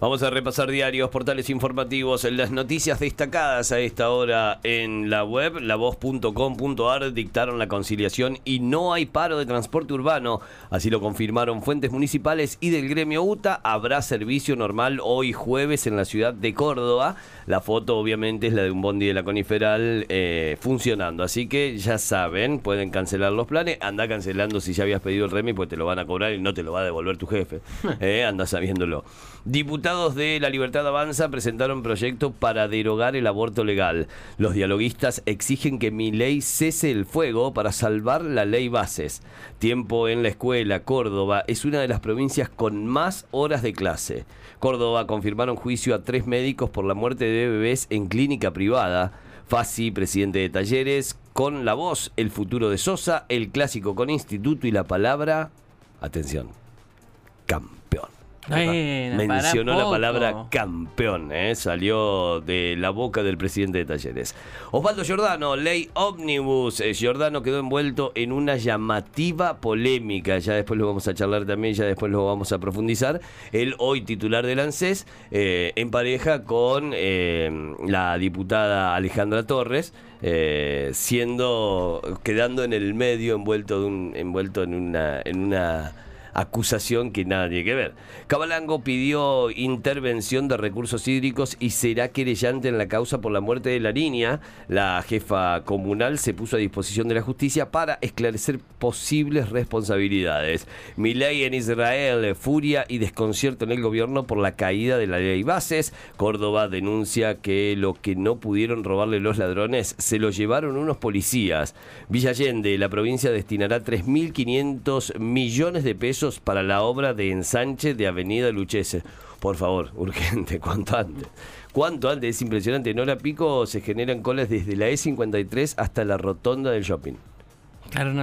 Vamos a repasar diarios, portales informativos, las noticias destacadas a esta hora en la web, lavoz.com.ar dictaron la conciliación y no hay paro de transporte urbano. Así lo confirmaron fuentes municipales y del gremio UTA. Habrá servicio normal hoy jueves en la ciudad de Córdoba. La foto obviamente es la de un bondi de la Coniferal eh, funcionando. Así que ya saben, pueden cancelar los planes. Anda cancelando si ya habías pedido el remi, pues te lo van a cobrar y no te lo va a devolver tu jefe. Eh, anda sabiéndolo. De La Libertad Avanza presentaron proyecto para derogar el aborto legal. Los dialoguistas exigen que mi ley cese el fuego para salvar la ley bases. Tiempo en la escuela, Córdoba es una de las provincias con más horas de clase. Córdoba confirmaron juicio a tres médicos por la muerte de bebés en clínica privada. Fasi, presidente de Talleres, con la voz, el futuro de Sosa, el clásico con Instituto y la palabra, atención, campeón. Mencionó la palabra campeón, ¿eh? salió de la boca del presidente de Talleres. Osvaldo Giordano, ley ómnibus. Eh, Giordano quedó envuelto en una llamativa polémica. Ya después lo vamos a charlar también, ya después lo vamos a profundizar. Él, hoy titular del ANSES, eh, en pareja con eh, la diputada Alejandra Torres. siendo quedando en el medio envuelto de un, envuelto en una en una acusación que nada tiene que ver. Cabalango pidió intervención de recursos hídricos y será querellante en la causa por la muerte de la niña. La jefa comunal se puso a disposición de la justicia para esclarecer posibles responsabilidades. Milei en Israel, furia y desconcierto en el gobierno por la caída de la ley bases. Córdoba denuncia que lo que no pudieron robarle los ladrones se lo llevaron unos policías. Villa Allende, la provincia destinará 3.500 millones de pesos para la obra de ensanche de Avenida Luchese. Por favor, urgente, cuanto antes. Cuanto antes, es impresionante. En hora pico se generan colas desde la E53 hasta la rotonda del shopping.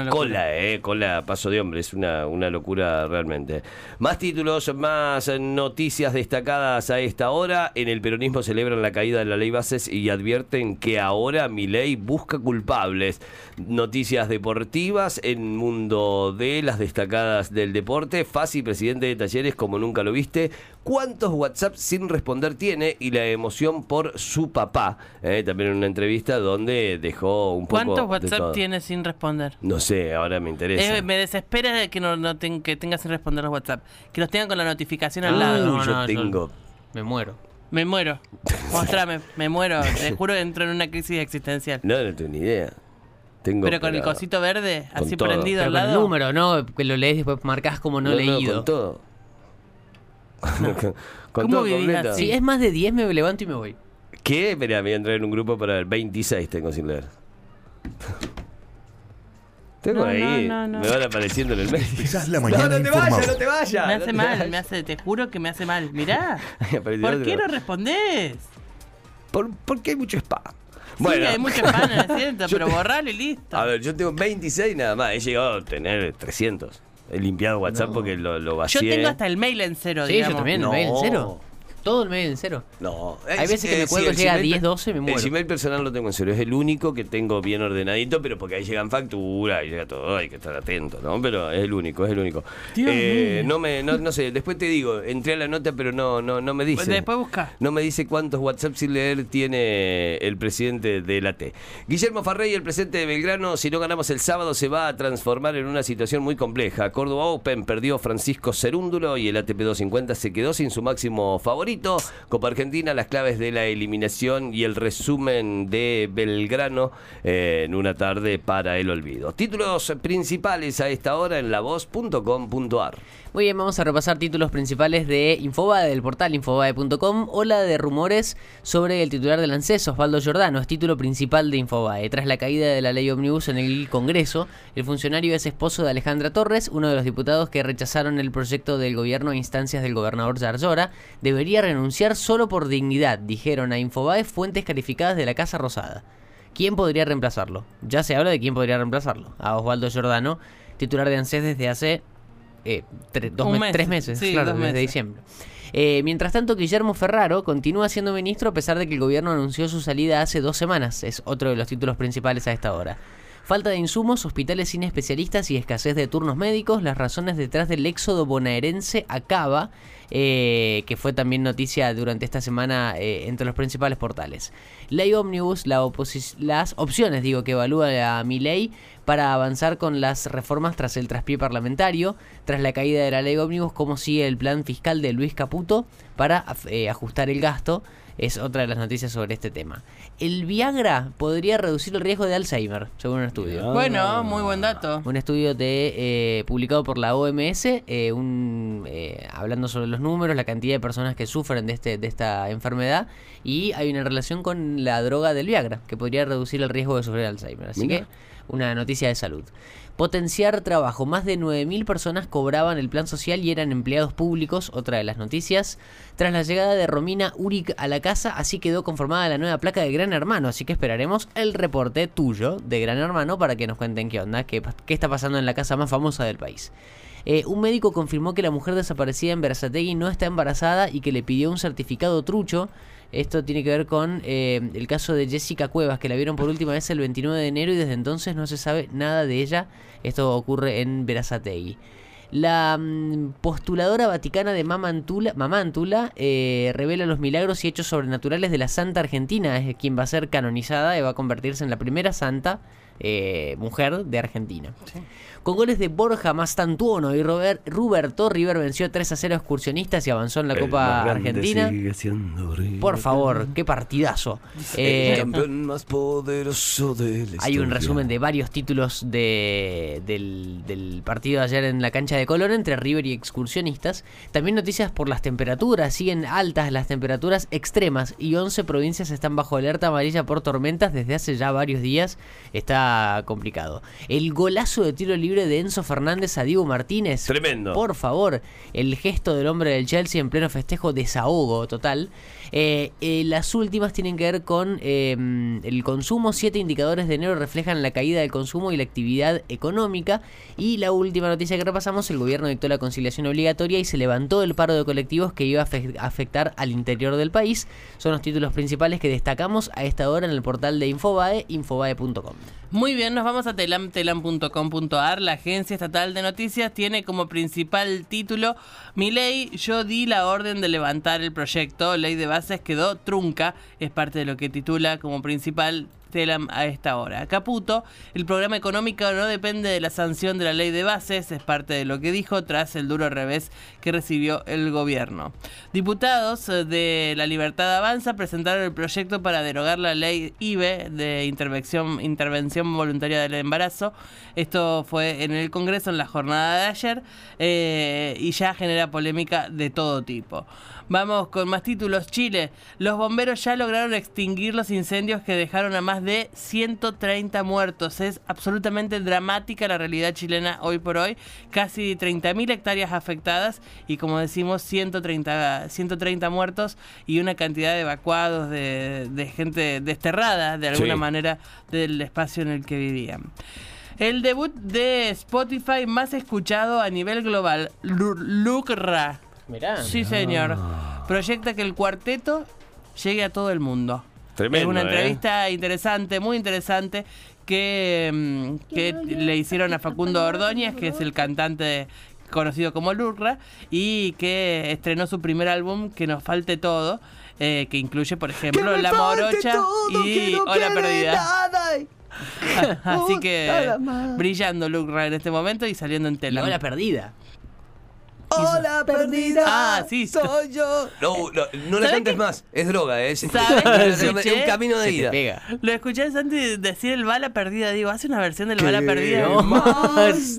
Cola, eh, cola, paso de hombre, es una, una locura realmente. Más títulos, más noticias destacadas a esta hora. En el peronismo celebran la caída de la ley bases y advierten que ahora mi ley busca culpables. Noticias deportivas en mundo de las destacadas del deporte. Fácil, presidente de talleres, como nunca lo viste. ¿Cuántos WhatsApp sin responder tiene? Y la emoción por su papá. Eh, también en una entrevista donde dejó un poco. ¿Cuántos de WhatsApp tiene sin responder? No sé, ahora me interesa. Eh, me desespera que no, no ten- que tengas sin responder los WhatsApp. Que los tengan con la notificación al lado. yo no, yo- tengo. Me muero. Me muero. Mostrame, me muero. Te juro que entro en una crisis existencial. No, no tengo ni idea. Tengo Pero con el para- cosito verde, con así todo. prendido Pero al con el lado. número, ¿no? Que lo lees y después marcas como no, leído. con todo. con ¿Cómo todo vivís completo. así? Si es más de 10 me levanto y me voy. ¿Qué? Me voy a entrar en un grupo para el 26 tengo sin leer. Tengo No, ahí, no, no, no. me van apareciendo en el mail. Empezás la No, mañana no te informado. vayas, no te vayas. Me no hace te mal, vayas. me hace, te juro que me hace mal. Mirá. ¿Por qué no respondés? Por- porque hay mucho spam. Sí, hay mucho pan en el asiento, Yo pero te- borralo y listo. A ver, yo tengo 26 nada más. He llegado a tener 300. He limpiado WhatsApp porque lo, lo Yo vacié. tengo hasta el mail en cero, Sí, digamos. yo también, No. el mail en cero. Todo el mail en cero. No. Hay veces que eh, me cuelgo, el llega a Gmail- 10, 12, me muero. El Gmail personal lo tengo en cero. Es el único que tengo bien ordenadito, pero porque ahí llegan facturas, ahí llega todo, hay que estar atento, ¿no? Pero es el único, es el único. Dios Eh, mío. no me, no, no sé, después te digo, entré a la nota, pero no, no, no me dice. Pues después busca. No me dice cuántos WhatsApp sin leer tiene el presidente de la T. Guillermo Farrey, el presidente de Belgrano, si no ganamos el sábado, se va a transformar en una situación muy compleja. Córdoba Open perdió Francisco Cerúndulo y el ATP 250 se quedó sin su máximo favorito. Copa Argentina, las claves de la eliminación y el resumen de Belgrano eh, en una tarde para el olvido. Títulos principales a esta hora en lavoz.com.ar. Muy bien, vamos a repasar títulos principales de Infobae, del portal infobae.com. Ola de rumores sobre el titular del ANSES, Osvaldo Giordano, es título principal de Infobae. Tras la caída de la ley Omnibus en el Congreso, el funcionario es esposo de Alejandra Torres, uno de los diputados que rechazaron el proyecto del gobierno a instancias del gobernador Zarzora. Debería renunciar solo por dignidad, dijeron a Infobae fuentes calificadas de la Casa Rosada. ¿Quién podría reemplazarlo? Ya se habla de quién podría reemplazarlo. A Osvaldo Giordano, titular de ANSES desde hace eh, tre- dos mes. tres meses, Sí, claro, desde meses. diciembre. Eh, mientras tanto, Guillermo Ferraro continúa siendo ministro a pesar de que el gobierno anunció su salida hace dos semanas. Es otro de los títulos principales a esta hora. Falta de insumos, hospitales sin especialistas y escasez de turnos médicos, las razones detrás del éxodo bonaerense acaba, eh, que fue también noticia durante esta semana eh, entre los principales portales. Ley Omnibus, la las opciones digo que evalúa a mi ley para avanzar con las reformas tras el traspié parlamentario, tras la caída de la ley Omnibus, cómo sigue el plan fiscal de Luis Caputo para eh, ajustar el gasto es otra de las noticias sobre este tema. El Viagra podría reducir el riesgo de Alzheimer, según un estudio. Bueno, muy buen dato. Un estudio de, eh, publicado por la OMS, eh, un, eh, hablando sobre los números, la cantidad de personas que sufren de, este, de esta enfermedad, y hay una relación con la droga del Viagra, que podría reducir el riesgo de sufrir Alzheimer. Así que, una noticia de salud. Potenciar trabajo. Más de 9.000 personas cobraban el plan social y eran empleados públicos, otra de las noticias. Tras la llegada de Romina Uric a la casa, así quedó conformada la nueva placa de Gran Hermano. Así que esperaremos el reporte tuyo de Gran Hermano para que nos cuenten qué onda, qué, qué está pasando en la casa más famosa del país. Eh, un médico confirmó que la mujer desaparecida en Berazategui no está embarazada y que le pidió un certificado trucho. Esto tiene que ver con eh, el caso de Jessica Cuevas, que la vieron por última vez el 29 de enero y desde entonces no se sabe nada de ella. Esto ocurre en Berazategui. La mm, postuladora vaticana de Mamantula, Mamantula eh, revela los milagros y hechos sobrenaturales de la Santa Argentina. Es quien va a ser canonizada y va a convertirse en la primera santa eh, mujer de Argentina. Con goles de Borja Mastantuono y Robert, Ruberto, River venció 3 a 0 a excursionistas y avanzó en la Copa Argentina. Por favor, qué partidazo. Eh, el campeón más poderoso del hay un resumen de varios títulos de, del, del partido de ayer en la cancha de Colón entre River y excursionistas. También noticias por las temperaturas. Siguen altas las temperaturas extremas y 11 provincias están bajo alerta amarilla por tormentas desde hace ya varios días. Está complicado. El golazo de tiro libre de Enzo Fernández a Diego Martínez. Tremendo. Por favor, el gesto del hombre del Chelsea en pleno festejo, desahogo total. Eh, eh, las últimas tienen que ver con eh, el consumo. Siete indicadores de enero reflejan la caída del consumo y la actividad económica. Y la última noticia que repasamos, el gobierno dictó la conciliación obligatoria y se levantó el paro de colectivos que iba a afe- afectar al interior del país. Son los títulos principales que destacamos a esta hora en el portal de Infobae, infobae.com. Muy bien, nos vamos a telam, telam.com.ar. La agencia estatal de noticias tiene como principal título Mi ley, yo di la orden de levantar el proyecto. Ley de bases quedó trunca. Es parte de lo que titula como principal Telam a esta hora. Caputo, el programa económico no depende de la sanción de la ley de bases, es parte de lo que dijo tras el duro revés que recibió el gobierno. Diputados eh, de La Libertad Avanza presentaron el proyecto para derogar la ley IBE de intervención, intervención voluntaria del embarazo. Esto fue en el Congreso en la jornada de ayer eh, y ya genera polémica de todo tipo. Vamos con más títulos. Chile. Los bomberos ya lograron extinguir los incendios que dejaron a más de 130 muertos. Es absolutamente dramática la realidad chilena hoy por hoy. Casi 30.000 hectáreas afectadas y como decimos 130, 130 muertos y una cantidad de evacuados, de, de gente desterrada de alguna Sí. manera del espacio en el que vivían. El debut de Spotify más escuchado a nivel global, Lu- Lucra. Mirá. Sí, señor. Proyecta que el cuarteto llegue a todo el mundo. Tremendo, Es una ¿eh? entrevista interesante, muy interesante, que, mm, que le hicieron a Facundo Ordóñez, que es el cantante conocido como Lurra, y que estrenó su primer álbum, Que nos falte todo, eh, que incluye, por ejemplo, La Morocha y Hola Perdida. Así que brillando Lurra en este momento y saliendo en Y tela. la perdida. Hola Perdida. Ah, sí. Soy yo. No, no, no la ¿Sabe cantes más. Es droga, ¿eh? Es, ¿Sabe qué es un camino de Se te ida. pega. Lo escuché a Santi decir el bala perdida. Digo, hace una versión del bala perdida. ¿Qué más?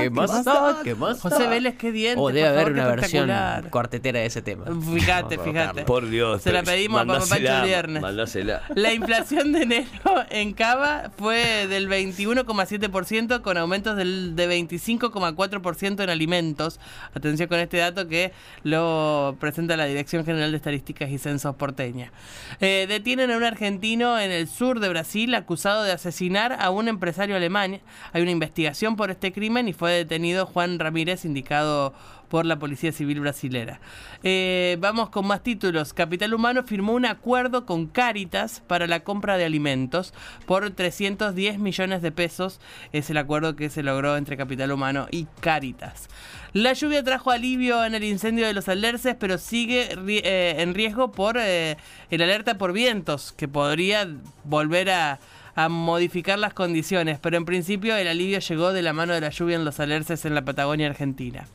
¿Qué más? ¿Qué más José? Vélez, qué diente. O debe por haber una versión cuartetera de ese tema. Fíjate, fíjate. Por Dios. Se la pedimos a Papá el viernes. Mandásela. La inflación de enero en Cava fue del 21,7% con aumentos del, de 25,4% en alimentos. Atención Con este dato que lo presenta la Dirección General de Estadísticas y Censos porteña. Eh, detienen a un argentino en el sur de Brasil acusado de asesinar a un empresario alemán. Hay una investigación por este crimen y fue detenido Juan Ramírez, indicado por la Policía Civil brasilera. Eh, vamos con más títulos. Capital Humano firmó un acuerdo con Cáritas para la compra de alimentos por 310 millones de pesos. Es el acuerdo que se logró entre Capital Humano y Cáritas. La lluvia trajo alivio en el incendio de los alerces, pero sigue eh, en riesgo por eh, el alerta por vientos, que podría volver a a modificar las condiciones, pero en principio el alivio llegó de la mano de la lluvia en los alerces en la Patagonia Argentina.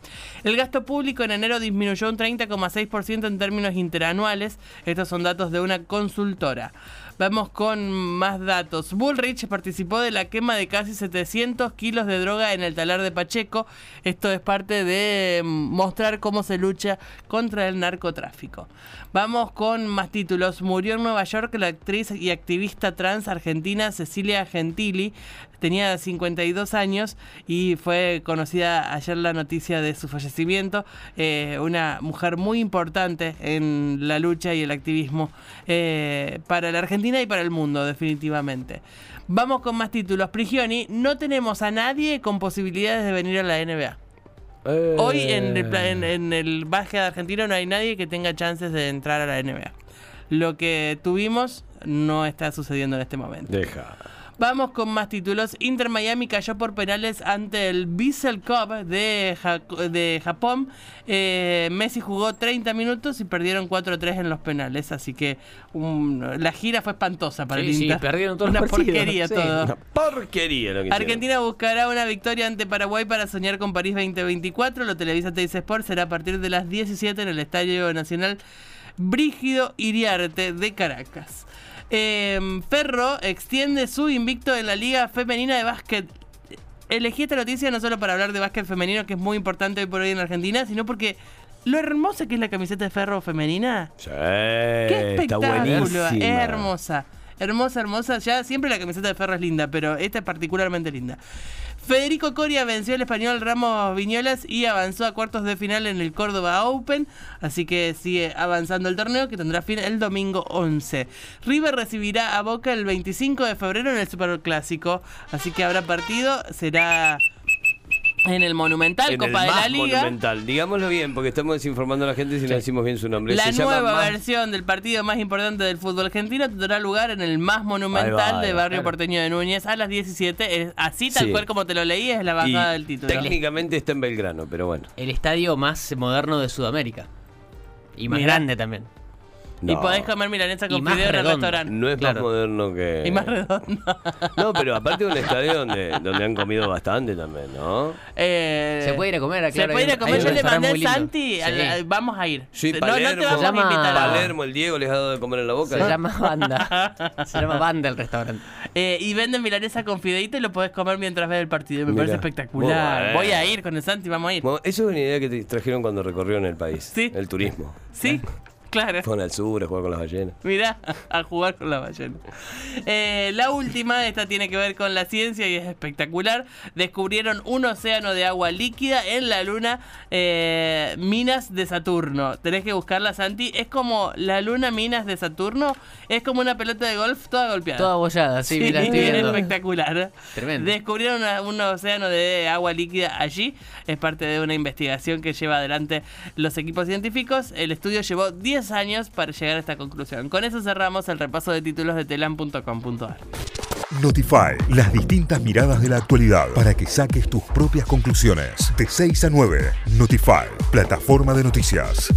El gasto público en enero disminuyó un 30,6% en términos interanuales, estos son datos de una consultora. Vamos con más datos. Bullrich participó de la quema de casi 700 kilos de droga en el talar de Pacheco. Esto es parte de mm, mostrar cómo se lucha contra el narcotráfico. Vamos con más títulos. Murió en Nueva York la actriz y activista trans argentina Cecilia Gentili. Tenía 52 años y fue conocida ayer la noticia de su fallecimiento. Eh, una mujer muy importante en la lucha y el activismo eh, para la Argentina y para el mundo, definitivamente. Vamos con más títulos. Prigioni, no tenemos a nadie con posibilidades de venir a la NBA. Eh. Hoy en el, en, en el básquet argentino no hay nadie que tenga chances de entrar a la NBA. Lo que tuvimos no está sucediendo en este momento. Deja. Vamos con más títulos. Inter Miami cayó por penales ante el Vissel Cup de, de Japón. Eh, Messi jugó 30 minutos y perdieron 4-3 en los penales. Así que la gira fue espantosa para sí, el Inter. Sí, perdieron todos Una los porquería Sí. todo. Una porquería lo que Argentina buscará una victoria ante Paraguay para soñar con París 2024. Lo televisa Teis Sport será a partir de las 17 en el Estadio Nacional Brígido Iriarte de Caracas. Eh, Ferro extiende su invicto en la Liga Femenina de Básquet. Elegí esta noticia no solo para hablar de básquet femenino, que es muy importante hoy por hoy en Argentina, sino porque lo hermosa que es la camiseta de Ferro femenina. Sí, ¡Qué espectáculo! Es hermosa. Hermosa, hermosa. Ya siempre la camiseta de Ferro es linda, pero esta es particularmente linda. Federico Coria venció al español Ramos Viñolas y avanzó a cuartos de final en el Córdoba Open. Así que sigue avanzando el torneo que tendrá fin el domingo 11. River recibirá a Boca el 25 de febrero en el Superclásico. Así que habrá partido. Será en el Monumental, En Copa el de la más Liga. Digámoslo Digámoslo bien, porque estamos desinformando a la gente si no decimos bien su nombre. La Se llama nueva Más- versión del partido más importante del fútbol argentino tendrá lugar en el más monumental va, de Barrio claro. Porteño de Núñez a las 17. Es así tal Sí. cual como te lo leí, es la y bajada del título. Técnicamente está en Belgrano, pero bueno. El estadio más moderno de Sudamérica. Y más Mirá. grande también. Y podés comer milanesa con fideo en el restaurante. No es Claro. más moderno que. Y más redondo. No, pero aparte de un estadio donde, donde han comido bastante también, ¿no? Eh, Se puede ir a comer, Se claro, puede ir a comer. Yo le mandé lindo. Santi. al- Sí. al- vamos a ir. Sí, no, no te Palermo. vamos Se llama- a invitar. Palermo, el Diego les ha dado de comer en la boca. Se llama Banda. Se llama Banda el restaurante. Eh, y venden milanesa con fideito y lo podés comer mientras ves el partido. Me parece espectacular. Voy a ir con el Santi, vamos a ir. Bueno, eso es una idea que te trajeron cuando recorrieron el país. Sí. El turismo. Sí, claro. Fueron al sur a jugar con las ballenas. Mirá, a jugar con la ballena. Eh, la última, esta tiene que ver con la ciencia y es espectacular. Descubrieron un océano de agua líquida en la luna eh, Minas de Saturno. Tenés que buscarla, Santi. Es como la luna Minas de Saturno. Es como una pelota de golf toda golpeada. Toda bollada, sí, Sí, la estoy es viendo. espectacular. Tremendo. Descubrieron una- un océano de agua líquida allí. Es parte de una investigación que lleva adelante los equipos científicos. El estudio llevó 10 años para llegar a esta conclusión. Con eso cerramos el repaso de títulos de telam.com.ar. Notify, las distintas miradas de la actualidad para que saques tus propias conclusiones. De 6 a 9, Notify, plataforma de noticias.